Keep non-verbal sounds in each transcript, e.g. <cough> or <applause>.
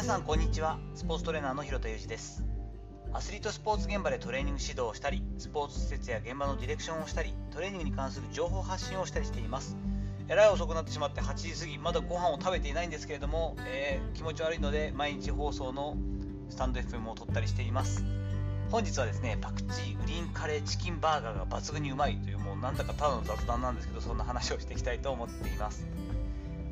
皆さんこんにちは。スポーツトレーナーの広田裕二です。アスリートスポーツ現場でトレーニング指導をしたりスポーツ施設や現場のディレクションをしたりトレーニングに関する情報発信をしたりしています。えらい遅くなってしまって8時過ぎまだご飯を食べていないんですけれども、えー、気持ち悪いので毎日放送のスタンド FM を撮ったりしています。本日はですねパクチーグリーンカレーチキンバーガーが抜群にうまいというもうなんだかただの雑談なんですけどそんな話をしていきたいと思っています。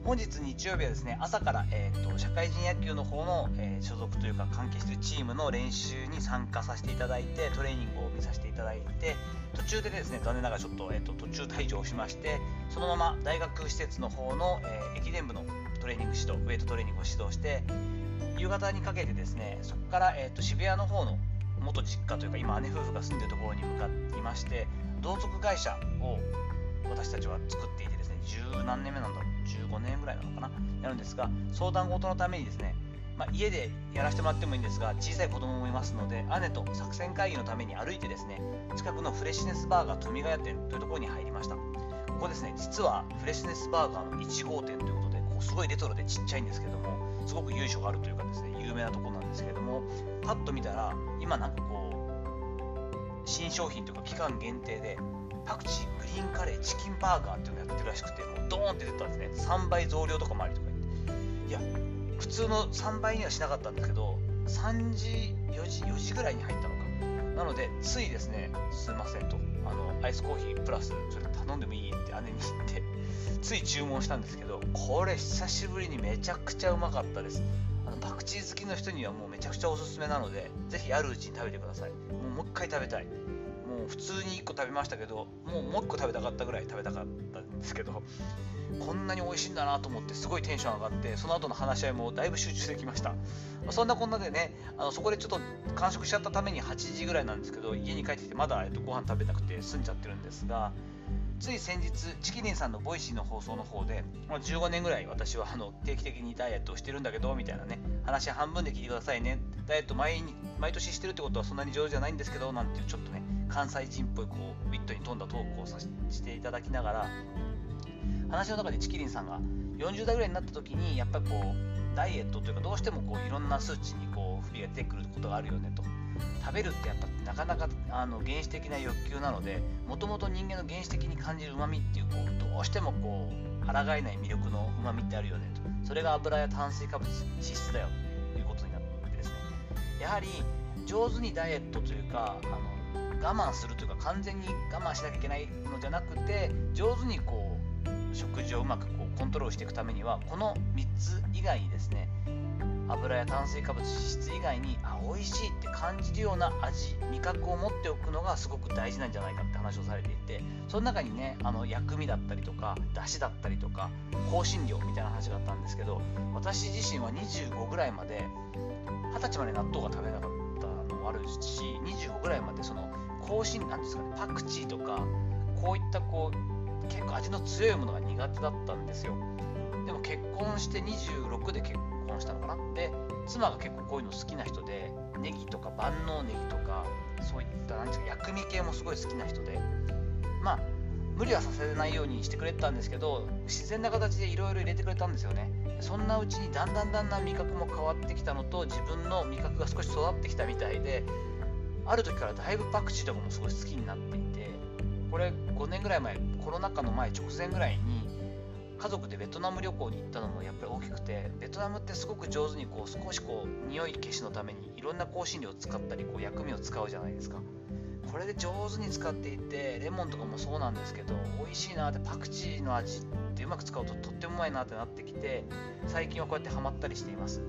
本日日曜日はですね朝から、えーと、社会人野球の方の、えー、所属というか関係しているチームの練習に参加させていただいてトレーニングを見させていただいて途中でですね残念ながらちょっと,、えーと、途中退場しましてそのまま大学施設の方の、えー、駅伝部のトレーニング指導ウェイトトレーニングを指導して夕方にかけてですねそこから、えーと、渋谷の方の元実家というか今姉夫婦が住んでるところに向かっていまして同族会社を私たちは作っていてですね十何年目なんだろう。15年ぐらいなのかな。やるんですが相談事のためにですね、まあ、家でやらせてもらってもいいんですが小さい子供もいますので姉と作戦会議のために歩いてですね近くのフレッシュネスバーガー富ヶ谷店というところに入りました。ここですね実はフレッシュネスバーガーの1号店ということでこうすごいレトロでちっちゃいんですけどもすごく由緒があるというかですね有名なところなんですけどもパッと見たら今なんかこう新商品というか期間限定でパクチカレーチキンバーガーっていうのをやってるらしくてもうドーンって出たんですね。3倍増量とかもありとか言って。いや普通の3倍にはしなかったんですけど3時4時4時ぐらいに入ったのか。なのでついですねすいませんと。あのアイスコーヒープラスそれ頼んでもいいって姉に言ってつい注文したんですけどこれ久しぶりにめちゃくちゃうまかったです。あのパクチー好きの人にはもうめちゃくちゃおすすめなのでぜひあるうちに食べてください。もうもう一回食べたい。普通に1個食べましたけどもうもう1個食べたかったぐらい食べたかったんですけどこんなに美味しいんだなと思ってすごいテンション上がってその後の話し合いもだいぶ集中できました、そんなこんなでねあのそこでちょっと完食しちゃったために8時ぐらいなんですけど家に帰ってきてまだ、えっと、ご飯食べなくて済んじゃってるんですがつい先日ちきりんさんの Voicy の放送の方で、まあ、15年ぐらい私はあの定期的にダイエットをしてるんだけどみたいなね話半分で聞いてくださいね。ダイエット毎毎年してるってことはそんなに上手じゃないんですけどなんていうちょっとね関西人っぽいこうウィットに富んだトークをさせていただきながら話の中でチキリンさんが40代ぐらいになった時にやっぱりこうダイエットというかどうしてもこういろんな数値にこう不備が出てくることがあるよねと。食べるってやっぱなかなかあの原始的な欲求なのでもともと人間の原始的に感じるうまみっていうこうどうしてもこう抗えない魅力のうまみってあるよねと。それが油や炭水化物脂質だよということになってですね。やはり上手にダイエットというかあの我慢するというか完全に我慢しなきゃいけないのじゃなくて上手にこう食事をうまくこうコントロールしていくためにはこの3つ以外にですね油や炭水化物脂質以外にあ美味しいって感じるような味味覚を持っておくのがすごく大事なんじゃないかって話をされていてその中にねあの薬味だったりとかだしだったりとか香辛料みたいな話があったんですけど私自身は25ぐらいまで20歳まで納豆が食べなかったのもあるし25ぐらいまでその香辛なんですかねパクチーとかこういったこう結構味の強いものが苦手だったんですよ。でも結婚して26で結婚したのかな。で妻が結構こういうの好きな人でネギとか万能ネギとかそういった何ですか薬味系もすごい好きな人でまあ無理はさせないようにしてくれたんですけど自然な形でいろいろ入れてくれたんですよね。そんなうちにだんだんだんだん味覚も変わってきたのと自分の味覚が少し育ってきたみたいである時からだいぶパクチーとかもすごい好きになっていてこれ5年ぐらい前コロナ禍の前直前ぐらいに家族でベトナム旅行に行ったのもやっぱり大きくてベトナムってすごく上手にこう少しこう匂い消しのためにいろんな香辛料を使ったりこう薬味を使うじゃないですか。これで上手に使っていてレモンとかもそうなんですけど美味しいなってパクチーの味ってうまく使うととってもうまいなってなってきて最近はこうやってハマったりしています。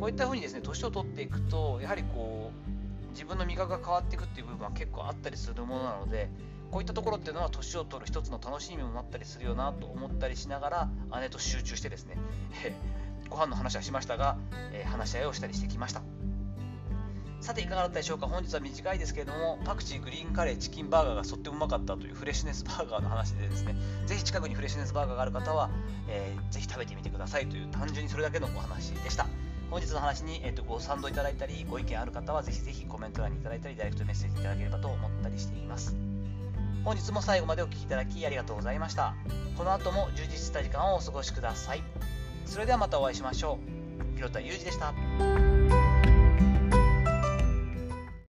こういった風にですね年を取っていくとやはりこう自分の味覚が変わっていくっていう部分は結構あったりするものなのでこういったところっていうのは年を取る一つの楽しみもなったりするよなと思ったりしながら姉と集中してですね、え <laughs> ご飯の話はしましたが、えー、話し合いをしたりしてきました。さていかがだったでしょうか？本日は短いですけれどもパクチーグリーンカレーチキンバーガーがとってもうまかったというフレッシュネスバーガーの話でですねぜひ近くにフレッシュネスバーガーがある方は、えー、ぜひ食べてみてくださいという単純にそれだけのお話でした。本日の話に、えーと、ご賛同いただいたりご意見ある方はぜひぜひコメント欄にいただいたりダイレクトメッセージいただければと思ったりしています。本日も最後までお聴きいただきありがとうございました。この後も充実した時間をお過ごしください。それではまたお会いしましょう。広田裕二でした。